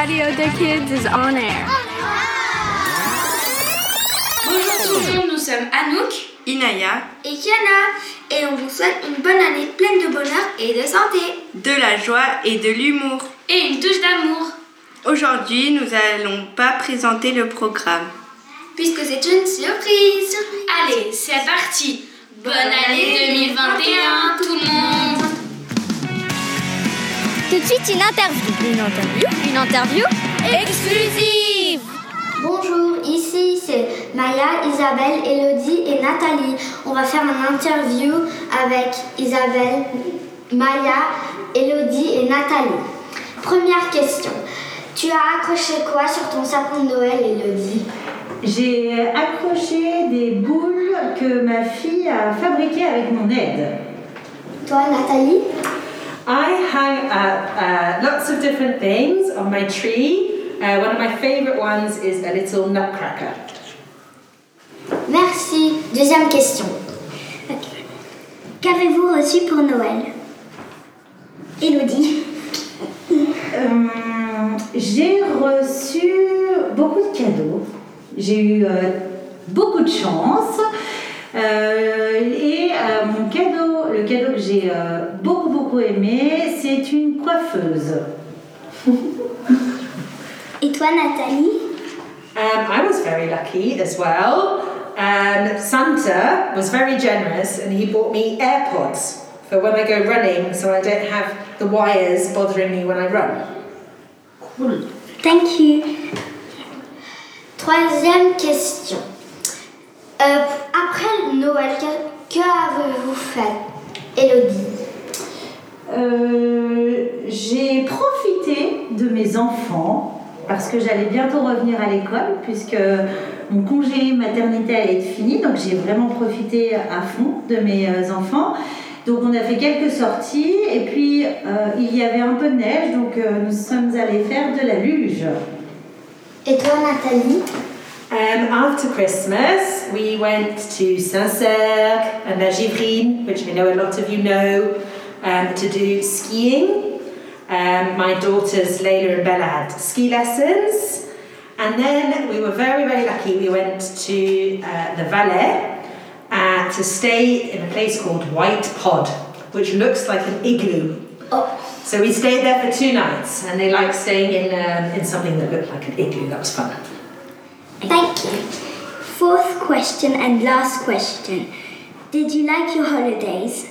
Radio des Kids is on air. Bonjour tout le monde, nous sommes Anouk, Inaya, et Kiana, et on vous souhaite une bonne année pleine de bonheur et de santé. de la joie et de l'humour. et une touche d'amour. Aujourd'hui, nous allons pas présenter le programme. Puisque c'est une surprise. Allez, c'est parti. Bonne année 2021 tout le monde. Tout de suite, une interview. Une interview Une interview exclusive Bonjour, ici c'est Maya, Isabelle, Elodie et Nathalie. On va faire une interview avec Isabelle, Maya, Elodie et Nathalie. Première question. Tu as accroché quoi sur ton sapin de Noël, Elodie? J'ai accroché des boules que ma fille a fabriquées avec mon aide. Toi, Nathalie? I hang up uh, lots of different things on my tree. Uh, one of my favourite ones is a little nutcracker. Merci. Deuxième question. Qu'avez-vous reçu pour Noël? Elodie. Euh, j'ai reçu beaucoup de cadeaux. J'ai eu euh, beaucoup de chance. Euh, et euh, mon cadeau, le cadeau que j'ai euh, beaucoup beaucoup aimé, c'est une coiffeuse. Et toi, Nathalie? Um, I was very lucky as well. Um, Santa was very generous and he bought me AirPods for when I go running so I don't have the wires bothering me when I run. Cool. Thank you. Troisième question. Euh, après Noël, que, que avez-vous fait, Elodie. Euh, j'ai profité de mes enfants parce que j'allais bientôt revenir à l'école puisque mon congé maternité allait être fini donc j'ai vraiment profité à fond de mes euh, enfants. Donc on a fait quelques sorties et puis euh, il y avait un peu de neige donc euh, nous sommes allés faire de la luge. Et toi, Nathalie? Um, after Christmas, we went to Saint-Cergue and La Givrine, which I know a lot of you know, um, to do skiing. Um, my daughters Layla and Bella had ski lessons. And then we were very, very lucky. We went to uh, the Valais uh, to stay in a place called White Pod, which looks like an igloo. Oh. So we stayed there for two nights, and they liked staying in, um, in something that looked like an igloo. That was fun. Thank you. Fourth question and last question. Did you like your holidays?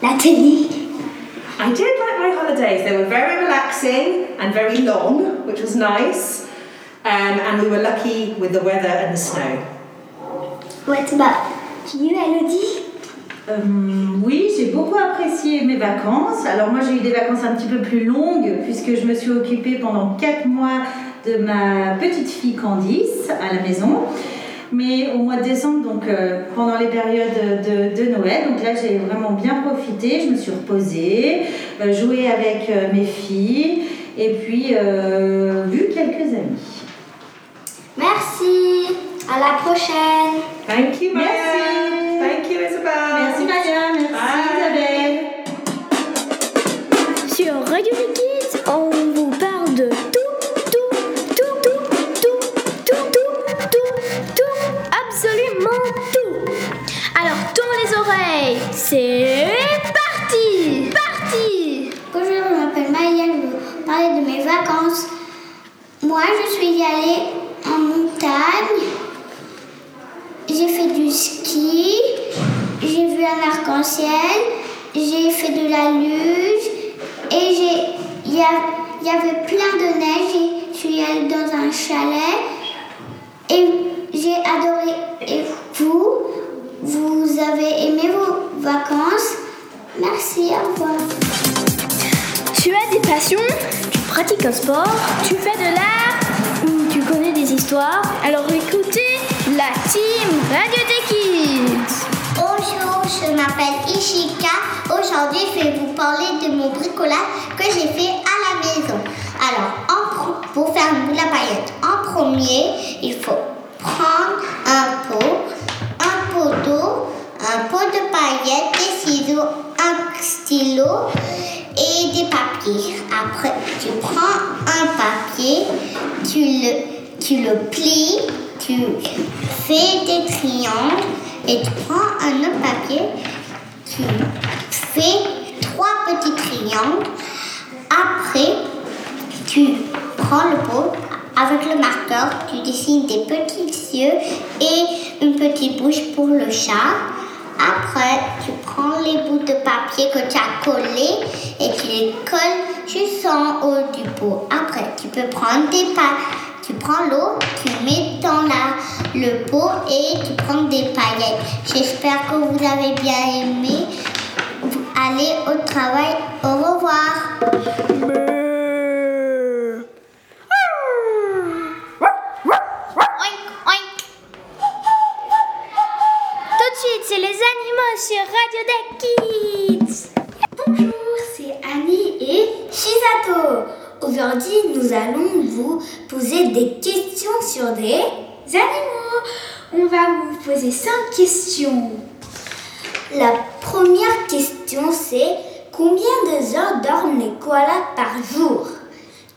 Nathalie I did like my holidays. They were very relaxing and very long, which was nice. Um, and we were lucky with the weather and the snow. What about you, Elodie Euh, oui, j'ai beaucoup apprécié mes vacances. Alors moi j'ai eu des vacances un petit peu plus longues puisque je me suis occupée pendant 4 mois de ma petite fille Candice à la maison. Mais au mois de décembre, donc euh, pendant les périodes de, de Noël, donc là j'ai vraiment bien profité, je me suis reposée, euh, joué avec euh, mes filles et puis euh, vu quelques amis. Merci. À la prochaine. Thank you, Maya. Merci. Thank you, Isabel. Merci Maya, merci Bye. Isabelle. Sur Radio suis allée en montagne. J'ai fait du ski. J'ai vu un arc-en-ciel. J'ai fait de la luge. Et il y, y avait plein de neige. Je suis allée dans un chalet. Et j'ai adoré. Et vous, vous avez aimé vos vacances? Merci, au revoir. Tu as des passions, tu pratiques un sport, tu fais de l'art? Ou tu connais des histoires? Alors écoutez la team Radio des Kids. Bonjour, je m'appelle Ishika. Aujourd'hui, je vais vous parler de mon bricolage que j'ai fait à la maison. Alors, pour faire une boule à paillettes, en premier, il faut prendre un pot, un pot d'eau, un pot de paillettes, des ciseaux, un stylo et des papiers. Après, tu prends un papier, tu le, tu plies, tu fais des triangles et tu prends un autre papier, tu fais trois petits triangles. Après, tu prends le pot avec le marqueur, tu dessines des petits yeux et une petite bouche pour le chat. Après, tu prends les bouts de papier que tu as collés et tu les colles juste en haut du pot. Après, tu peux prendre des pa tu prends l'eau, tu mets dans la, le pot et tu prends des paillettes. J'espère que vous avez bien aimé. Allez au travail. Au revoir. Oink, oink. Tout de suite, c'est les animaux sur Bonjour, c'est Annie et Shizato. Aujourd'hui, nous allons vous poser des questions sur des animaux. On va vous poser cinq questions. La première question, c'est combien de heures dorment les koalas par jour?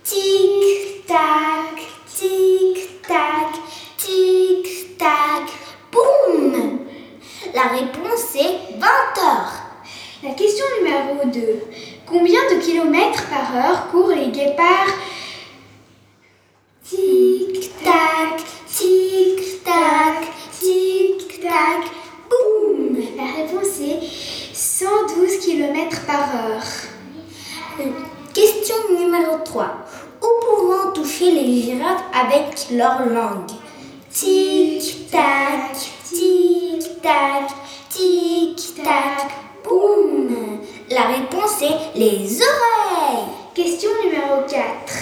Tic tac, tic Combien de kilomètres par heure courent les guépards? Tic-tac, tic-tac, tic-tac, boum! La réponse est 112 km par heure. Question numéro 3. Où pouvons toucher les girafes avec leur langue? Tic-tac, tic-tac, tic-tac, boum! La réponse est les oreilles. Question numéro 4.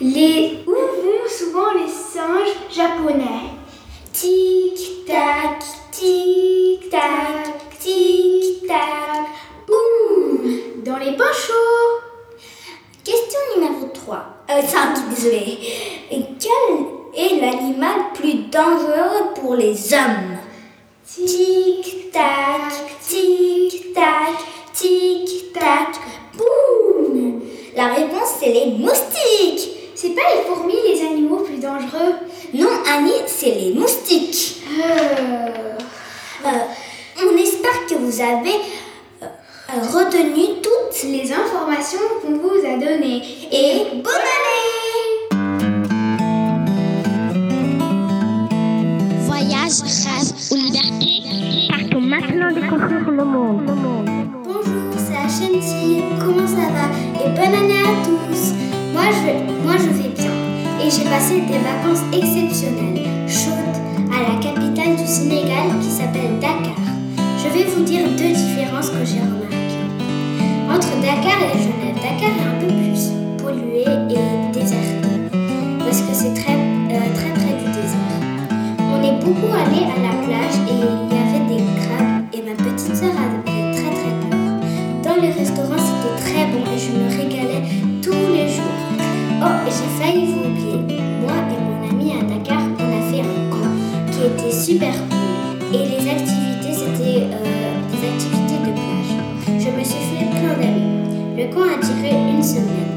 Les où vont souvent les singes japonais? Tic tac, tic tac, tic tac, boum Dans les chauds. Question numéro 3. Euh, 5, désolé. Et quel est l'animal plus dangereux pour les hommes? Tic tac, La réponse c'est les moustiques. C'est pas les fourmis les animaux plus dangereux? Non Annie, c'est les moustiques. Euh, on espère que vous avez euh, retenu toutes les informations qu'on vous a données. Et bonne année Passé des vacances exceptionnelles, chaudes, à la capitale du Sénégal qui s'appelle Dakar. Je vais vous dire deux différences que j'ai remarquées. Entre Dakar et Genève, Dakar est un peu plus pollué et déserté. Parce que c'est très, euh, très près du désert. On est beaucoup allé à la plage et il y avait super cool. Et les activités, c'était euh, des activités de plage. Je me suis fait plein d'amis. Le camp a duré une semaine.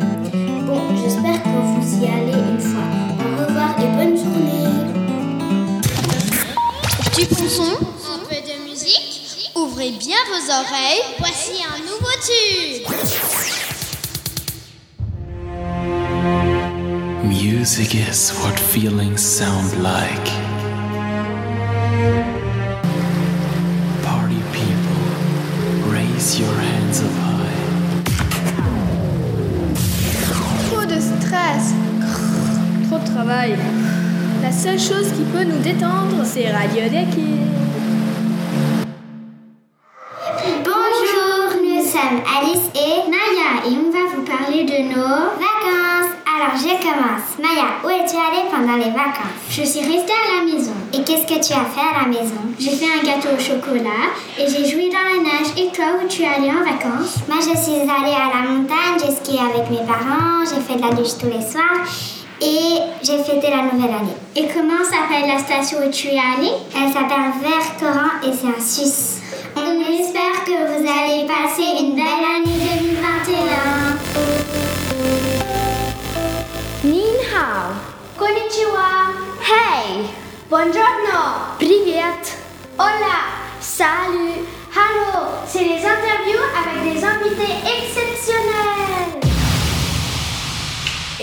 Bon, j'espère que vous y allez une fois. Au revoir et bonne journée. Du bon son, un peu de musique. Ouvrez bien vos oreilles. Voici un nouveau tube. Music is what feelings sound like. Travail. La seule chose qui peut nous détendre, c'est Radio Deki. Bonjour, nous sommes Alice et Maya et on va vous parler de nos vacances. Alors je commence. Maya, où es-tu allée pendant les vacances? Je suis restée à la maison. Et qu'est-ce que tu as fait à la maison? J'ai fait un gâteau au chocolat et j'ai joué dans la neige. Et toi, où tu es allée en vacances? Moi je suis allée à la montagne, j'ai skié avec mes parents, j'ai fait de la douche tous les soirs et j'ai fêté la nouvelle année. Et comment s'appelle la station où tu es allé? Elle s'appelle Vercoran et c'est en Suisse. On, espère que vous allez passer une belle année 2021. Nin hao. Konnichiwa. Hey. Buongiorno. Privet. Hola. Salut. Hello. C'est les interviews avec des invités exceptionnels.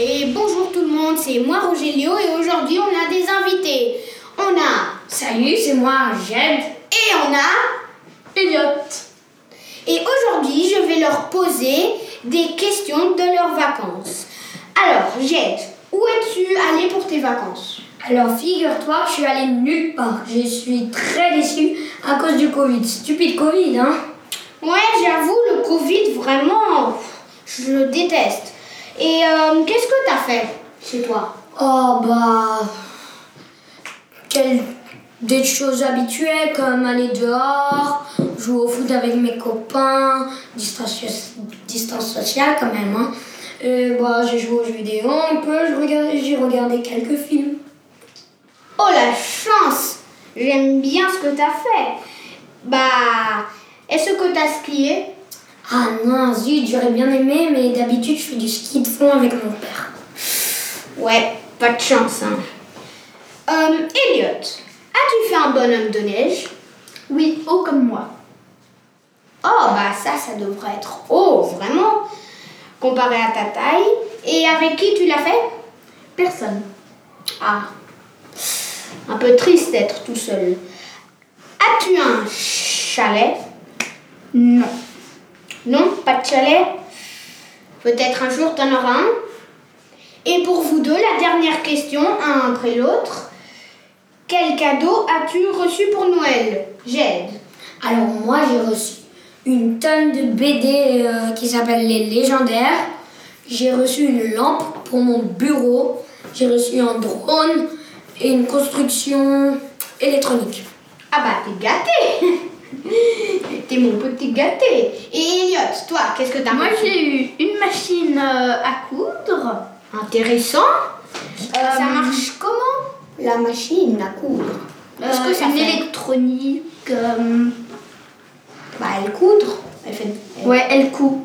Et bonjour tout le monde, c'est moi Rogelio et aujourd'hui on a des invités. On a Salut, c'est moi, Jed. et on a Elliot. Et aujourd'hui, je vais leur poser des questions de leurs vacances. Alors, Jed, où es-tu allé pour tes vacances? Alors, figure-toi je suis allée nulle part. Je suis très déçue à cause du Covid. Stupide Covid, hein? Ouais, j'avoue, le Covid, vraiment, je le déteste. Et euh, qu'est-ce que t'as fait chez toi? Oh, bah. Des choses habituelles comme aller dehors, jouer au foot avec mes copains, distance, distance sociale quand même. Hein. Et bah, j'ai joué aux jeux vidéo un peu, j'ai regardé quelques films. Oh la chance J'aime bien ce que t'as fait. Bah, est-ce que t'as skié? Ah non, zut, j'aurais bien aimé, mais d'habitude je fais du ski de fond avec mon père. Ouais, pas de chance, hein. Euh, Elliot, as-tu fait un bonhomme de neige? Oui, haut comme moi. Oh, bah ça, ça devrait être haut, vraiment, comparé à ta taille. Et avec qui tu l'as fait? Personne. Ah, un peu triste d'être tout seul. As-tu un chalet? Non. Non, pas de chalet Peut-être un jour t'en auras un Et pour vous deux, la dernière question, un après l'autre. Quel cadeau as-tu reçu pour Noël? Jed Alors moi j'ai reçu une tonne de BD euh, qui s'appelle Les Légendaires. J'ai reçu une lampe pour mon bureau. J'ai reçu un drone et une construction électronique. Ah bah t'es gâté T'es mon petit gâté Et Elliot, toi, qu'est-ce que t'as Moi j'ai eu une machine euh, à coudre. Intéressant Ça marche comment La machine à coudre? Qu'est-ce que Euh, ça une fait électronique. euh, Bah elle coudre Elle fait... elle- Ouais, elle coud.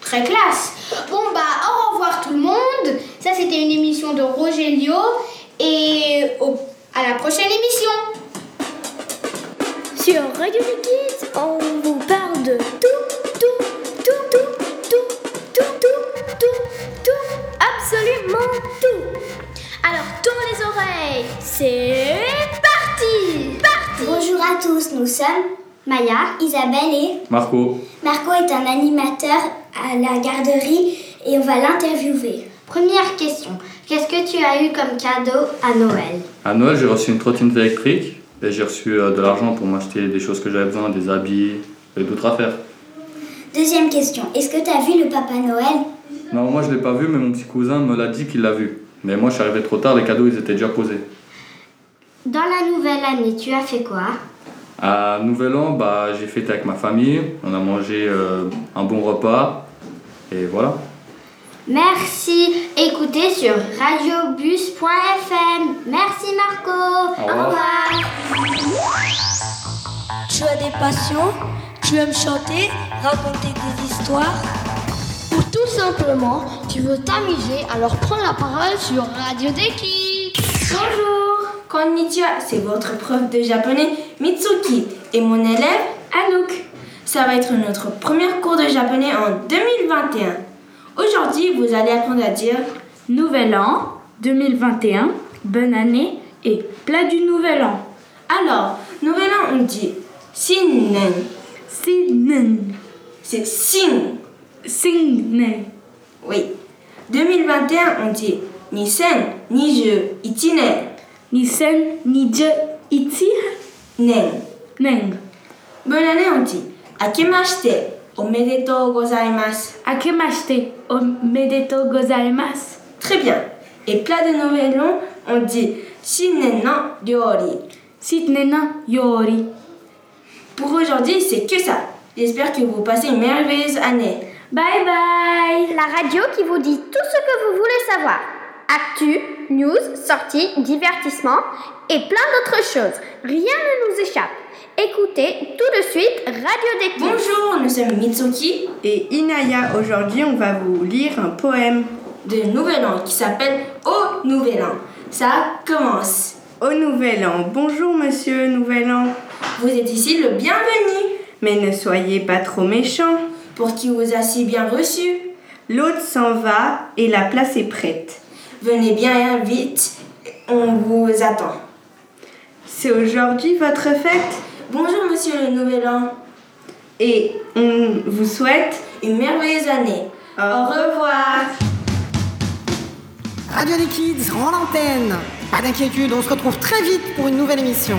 Très classe. Bon bah au revoir tout le monde. Ça c'était une émission de Rogelio et au- à la prochaine émission. Sur Radio Liquide, on vous parle de tout, tout, tout, tout, tout, tout, tout, tout, tout, absolument tout. Alors tourne les oreilles, c'est parti, parti. Bonjour à tous, nous sommes Maya, Isabelle et Marco, Marco est un animateur à la garderie et on va l'interviewer. Première question, qu'est-ce que tu as eu comme cadeau à Noël? À Noël j'ai reçu une trottinette électrique j'ai reçu euh, de l'argent pour m'acheter des choses que j'avais besoin, des habits et d'autres affaires. Deuxième question, est-ce que tu as vu le Papa Noël? Non, moi je l'ai pas vu, mais mon petit cousin me l'a dit qu'il l'a vu. Mais moi je suis arrivé trop tard, les cadeaux ils étaient déjà posés. Dans la nouvelle année, tu as fait quoi? À Nouvel An, bah, j'ai fêté avec ma famille, on a mangé euh, un bon repas et voilà. Merci, écoutez sur radiobus.fm. Merci Marco. Au revoir. Tu as des passions, tu aimes chanter, raconter des histoires, ou tout simplement, tu veux t'amuser, alors prends la parole sur Radio Deki. Bonjour, konnichiwa, c'est votre prof de japonais Mitsuki et mon élève Anouk. Ça va être notre premier cours de japonais en 2021. Aujourd'hui, vous allez apprendre à dire Nouvel an 2021, bonne année et plat du nouvel an. Alors, nouvel an, on dit Shinnen. Sinnen, C'est Shin. Sinnen, Oui. 2021, on dit Nisen, Niju, Ichinen, Nisen, Nije, Iti, Nen. Neng. Bonne année, on dit Akemashite, omedetou gozaimasu. Akemashite, omedetou gozaimasu? Très bien. Et plat de nouvel an, on dit Shinnen no ryori. Sitnena, Yori. Pour aujourd'hui, c'est que ça. J'espère que vous passez une merveilleuse année. Bye bye La radio qui vous dit tout ce que vous voulez savoir. Actu, news, sorties, divertissement et plein d'autres choses. Rien ne nous échappe. Écoutez tout de suite Radio Déclic. Bonjour, nous sommes Mitsuki Et Inaya, aujourd'hui on va vous lire un poème. de Nouvel An qui s'appelle Au Nouvel An. Ça commence. Au Nouvel An, bonjour Monsieur Nouvel An. Vous êtes ici le bienvenu. Mais ne soyez pas trop méchant. Pour qui vous a si bien reçu. L'hôte s'en va et la place est prête. Venez bien vite, on vous attend. C'est aujourd'hui votre fête? Bonjour Monsieur le Nouvel An. Et on vous souhaite une merveilleuse année. Au, Au revoir. Radio des Kids rend l'antenne. Pas d'inquiétude, on se retrouve très vite pour une nouvelle émission.